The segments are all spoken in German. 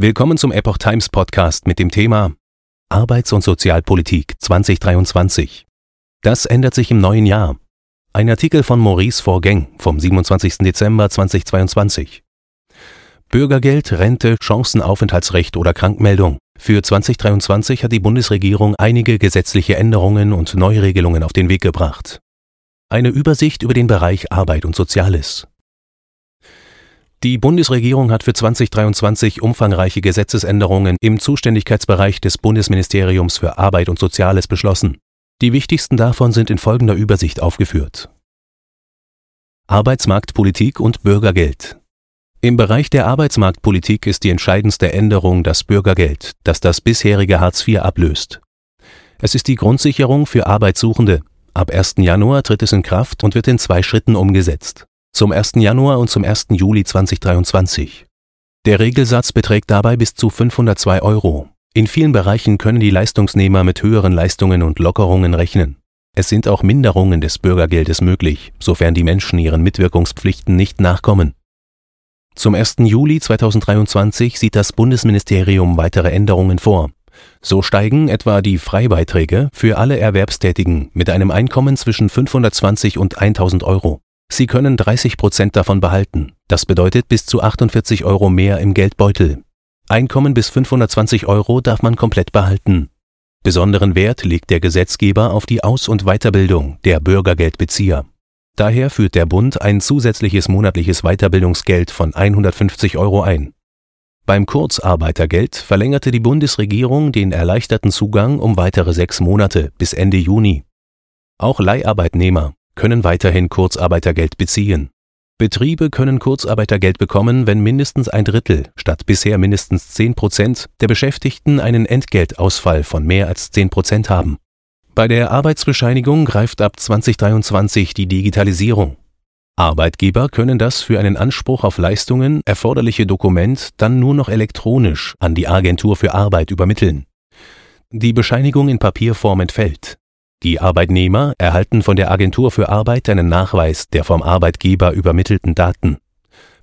Willkommen zum Epoch Times Podcast mit dem Thema Arbeits- und Sozialpolitik 2023. Das ändert sich im neuen Jahr. Ein Artikel von Maurice Vorgäng vom 27. Dezember 2022. Bürgergeld, Rente, Chancenaufenthaltsrecht oder Krankmeldung. Für 2023 hat die Bundesregierung einige gesetzliche Änderungen und Neuregelungen auf den Weg gebracht. Eine Übersicht über den Bereich Arbeit und Soziales. Die Bundesregierung hat für 2023 umfangreiche Gesetzesänderungen im Zuständigkeitsbereich des Bundesministeriums für Arbeit und Soziales beschlossen. Die wichtigsten davon sind in folgender Übersicht aufgeführt. Arbeitsmarktpolitik und Bürgergeld. Im Bereich der Arbeitsmarktpolitik ist die entscheidendste Änderung das Bürgergeld, das das bisherige Hartz IV ablöst. Es ist die Grundsicherung für Arbeitssuchende. Ab 1. Januar tritt es in Kraft und wird in zwei Schritten umgesetzt zum 1. Januar und zum 1. Juli 2023. Der Regelsatz beträgt dabei bis zu 502 Euro. In vielen Bereichen können die Leistungsnehmer mit höheren Leistungen und Lockerungen rechnen. Es sind auch Minderungen des Bürgergeldes möglich, sofern die Menschen ihren Mitwirkungspflichten nicht nachkommen. Zum 1. Juli 2023 sieht das Bundesministerium weitere Änderungen vor. So steigen etwa die Freibeiträge für alle Erwerbstätigen mit einem Einkommen zwischen 520 und 1000 Euro. Sie können 30 Prozent davon behalten. Das bedeutet bis zu 48 Euro mehr im Geldbeutel. Einkommen bis 520 Euro darf man komplett behalten. Besonderen Wert legt der Gesetzgeber auf die Aus- und Weiterbildung der Bürgergeldbezieher. Daher führt der Bund ein zusätzliches monatliches Weiterbildungsgeld von 150 Euro ein. Beim Kurzarbeitergeld verlängerte die Bundesregierung den erleichterten Zugang um weitere sechs Monate bis Ende Juni. Auch Leiharbeitnehmer können weiterhin Kurzarbeitergeld beziehen. Betriebe können Kurzarbeitergeld bekommen, wenn mindestens ein Drittel statt bisher mindestens 10 Prozent der Beschäftigten einen Entgeltausfall von mehr als 10 Prozent haben. Bei der Arbeitsbescheinigung greift ab 2023 die Digitalisierung. Arbeitgeber können das für einen Anspruch auf Leistungen erforderliche Dokument dann nur noch elektronisch an die Agentur für Arbeit übermitteln. Die Bescheinigung in Papierform entfällt. Die Arbeitnehmer erhalten von der Agentur für Arbeit einen Nachweis der vom Arbeitgeber übermittelten Daten.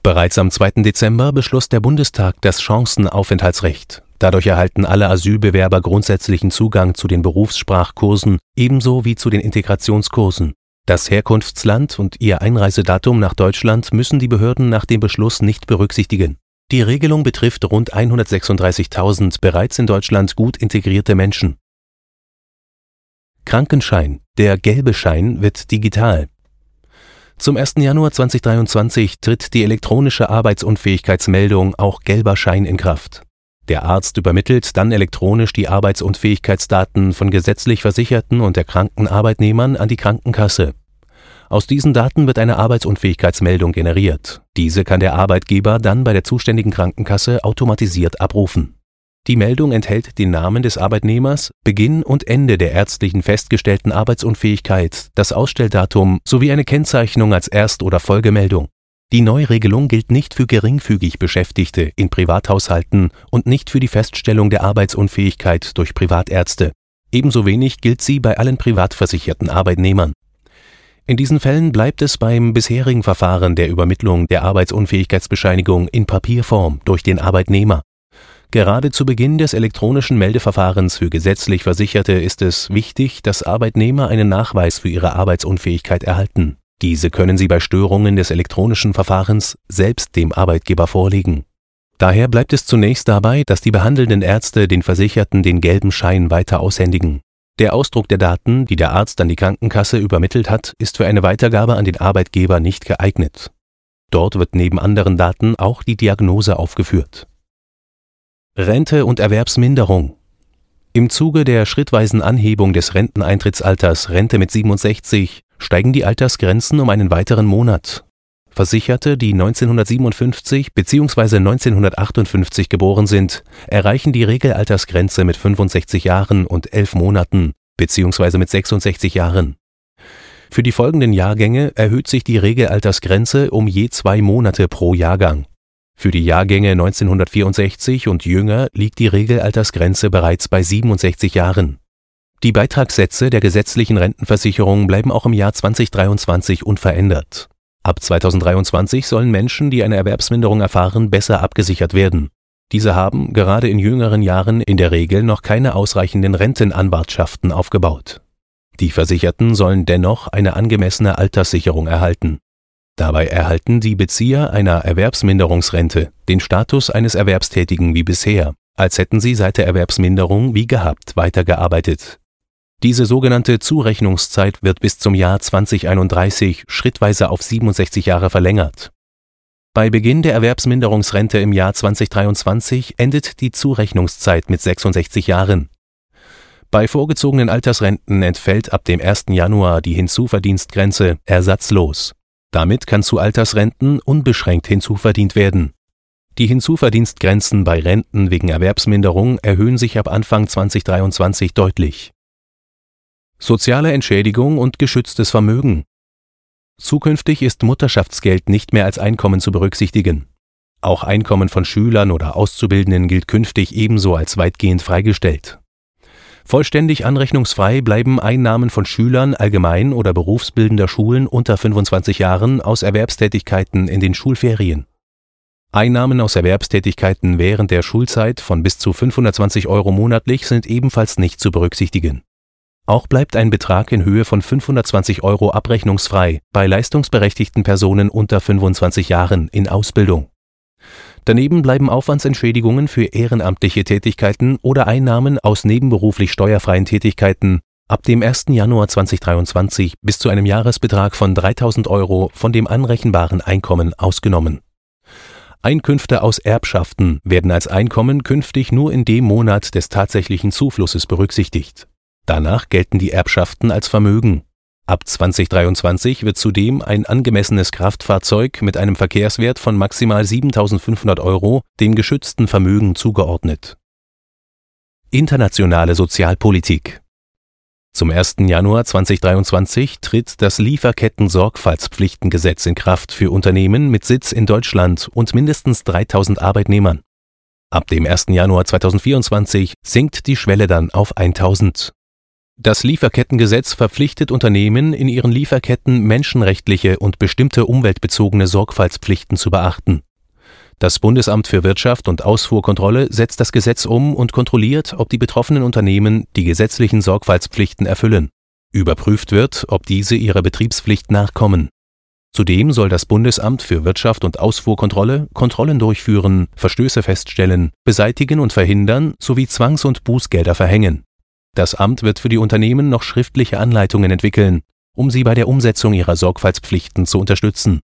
Bereits am 2. Dezember beschloss der Bundestag das Chancenaufenthaltsrecht. Dadurch erhalten alle Asylbewerber grundsätzlichen Zugang zu den Berufssprachkursen ebenso wie zu den Integrationskursen. Das Herkunftsland und ihr Einreisedatum nach Deutschland müssen die Behörden nach dem Beschluss nicht berücksichtigen. Die Regelung betrifft rund 136.000 bereits in Deutschland gut integrierte Menschen. Krankenschein, der gelbe Schein wird digital. Zum 1. Januar 2023 tritt die elektronische Arbeitsunfähigkeitsmeldung auch gelber Schein in Kraft. Der Arzt übermittelt dann elektronisch die Arbeitsunfähigkeitsdaten von gesetzlich Versicherten und erkrankten Arbeitnehmern an die Krankenkasse. Aus diesen Daten wird eine Arbeitsunfähigkeitsmeldung generiert. Diese kann der Arbeitgeber dann bei der zuständigen Krankenkasse automatisiert abrufen. Die Meldung enthält den Namen des Arbeitnehmers, Beginn und Ende der ärztlichen festgestellten Arbeitsunfähigkeit, das Ausstelldatum sowie eine Kennzeichnung als Erst- oder Folgemeldung. Die Neuregelung gilt nicht für geringfügig Beschäftigte in Privathaushalten und nicht für die Feststellung der Arbeitsunfähigkeit durch Privatärzte. Ebenso wenig gilt sie bei allen privatversicherten Arbeitnehmern. In diesen Fällen bleibt es beim bisherigen Verfahren der Übermittlung der Arbeitsunfähigkeitsbescheinigung in Papierform durch den Arbeitnehmer. Gerade zu Beginn des elektronischen Meldeverfahrens für gesetzlich Versicherte ist es wichtig, dass Arbeitnehmer einen Nachweis für ihre Arbeitsunfähigkeit erhalten. Diese können sie bei Störungen des elektronischen Verfahrens selbst dem Arbeitgeber vorlegen. Daher bleibt es zunächst dabei, dass die behandelnden Ärzte den Versicherten den gelben Schein weiter aushändigen. Der Ausdruck der Daten, die der Arzt an die Krankenkasse übermittelt hat, ist für eine Weitergabe an den Arbeitgeber nicht geeignet. Dort wird neben anderen Daten auch die Diagnose aufgeführt. Rente und Erwerbsminderung. Im Zuge der schrittweisen Anhebung des Renteneintrittsalters Rente mit 67 steigen die Altersgrenzen um einen weiteren Monat. Versicherte, die 1957 bzw. 1958 geboren sind, erreichen die Regelaltersgrenze mit 65 Jahren und 11 Monaten bzw. mit 66 Jahren. Für die folgenden Jahrgänge erhöht sich die Regelaltersgrenze um je zwei Monate pro Jahrgang. Für die Jahrgänge 1964 und jünger liegt die Regelaltersgrenze bereits bei 67 Jahren. Die Beitragssätze der gesetzlichen Rentenversicherung bleiben auch im Jahr 2023 unverändert. Ab 2023 sollen Menschen, die eine Erwerbsminderung erfahren, besser abgesichert werden. Diese haben gerade in jüngeren Jahren in der Regel noch keine ausreichenden Rentenanwartschaften aufgebaut. Die Versicherten sollen dennoch eine angemessene Alterssicherung erhalten. Dabei erhalten die Bezieher einer Erwerbsminderungsrente den Status eines Erwerbstätigen wie bisher, als hätten sie seit der Erwerbsminderung wie gehabt weitergearbeitet. Diese sogenannte Zurechnungszeit wird bis zum Jahr 2031 schrittweise auf 67 Jahre verlängert. Bei Beginn der Erwerbsminderungsrente im Jahr 2023 endet die Zurechnungszeit mit 66 Jahren. Bei vorgezogenen Altersrenten entfällt ab dem 1. Januar die Hinzuverdienstgrenze ersatzlos. Damit kann zu Altersrenten unbeschränkt hinzuverdient werden. Die Hinzuverdienstgrenzen bei Renten wegen Erwerbsminderung erhöhen sich ab Anfang 2023 deutlich. Soziale Entschädigung und geschütztes Vermögen Zukünftig ist Mutterschaftsgeld nicht mehr als Einkommen zu berücksichtigen. Auch Einkommen von Schülern oder Auszubildenden gilt künftig ebenso als weitgehend freigestellt. Vollständig anrechnungsfrei bleiben Einnahmen von Schülern allgemein oder berufsbildender Schulen unter 25 Jahren aus Erwerbstätigkeiten in den Schulferien. Einnahmen aus Erwerbstätigkeiten während der Schulzeit von bis zu 520 Euro monatlich sind ebenfalls nicht zu berücksichtigen. Auch bleibt ein Betrag in Höhe von 520 Euro abrechnungsfrei bei leistungsberechtigten Personen unter 25 Jahren in Ausbildung. Daneben bleiben Aufwandsentschädigungen für ehrenamtliche Tätigkeiten oder Einnahmen aus nebenberuflich steuerfreien Tätigkeiten ab dem 1. Januar 2023 bis zu einem Jahresbetrag von 3000 Euro von dem anrechenbaren Einkommen ausgenommen. Einkünfte aus Erbschaften werden als Einkommen künftig nur in dem Monat des tatsächlichen Zuflusses berücksichtigt Danach gelten die Erbschaften als Vermögen. Ab 2023 wird zudem ein angemessenes Kraftfahrzeug mit einem Verkehrswert von maximal 7.500 Euro dem geschützten Vermögen zugeordnet. Internationale Sozialpolitik Zum 1. Januar 2023 tritt das Lieferketten-Sorgfaltspflichtengesetz in Kraft für Unternehmen mit Sitz in Deutschland und mindestens 3000 Arbeitnehmern. Ab dem 1. Januar 2024 sinkt die Schwelle dann auf 1000. Das Lieferkettengesetz verpflichtet Unternehmen, in ihren Lieferketten menschenrechtliche und bestimmte umweltbezogene Sorgfaltspflichten zu beachten. Das Bundesamt für Wirtschaft und Ausfuhrkontrolle setzt das Gesetz um und kontrolliert, ob die betroffenen Unternehmen die gesetzlichen Sorgfaltspflichten erfüllen. Überprüft wird, ob diese ihrer Betriebspflicht nachkommen. Zudem soll das Bundesamt für Wirtschaft und Ausfuhrkontrolle Kontrollen durchführen, Verstöße feststellen, beseitigen und verhindern sowie Zwangs- und Bußgelder verhängen. Das Amt wird für die Unternehmen noch schriftliche Anleitungen entwickeln, um sie bei der Umsetzung ihrer Sorgfaltspflichten zu unterstützen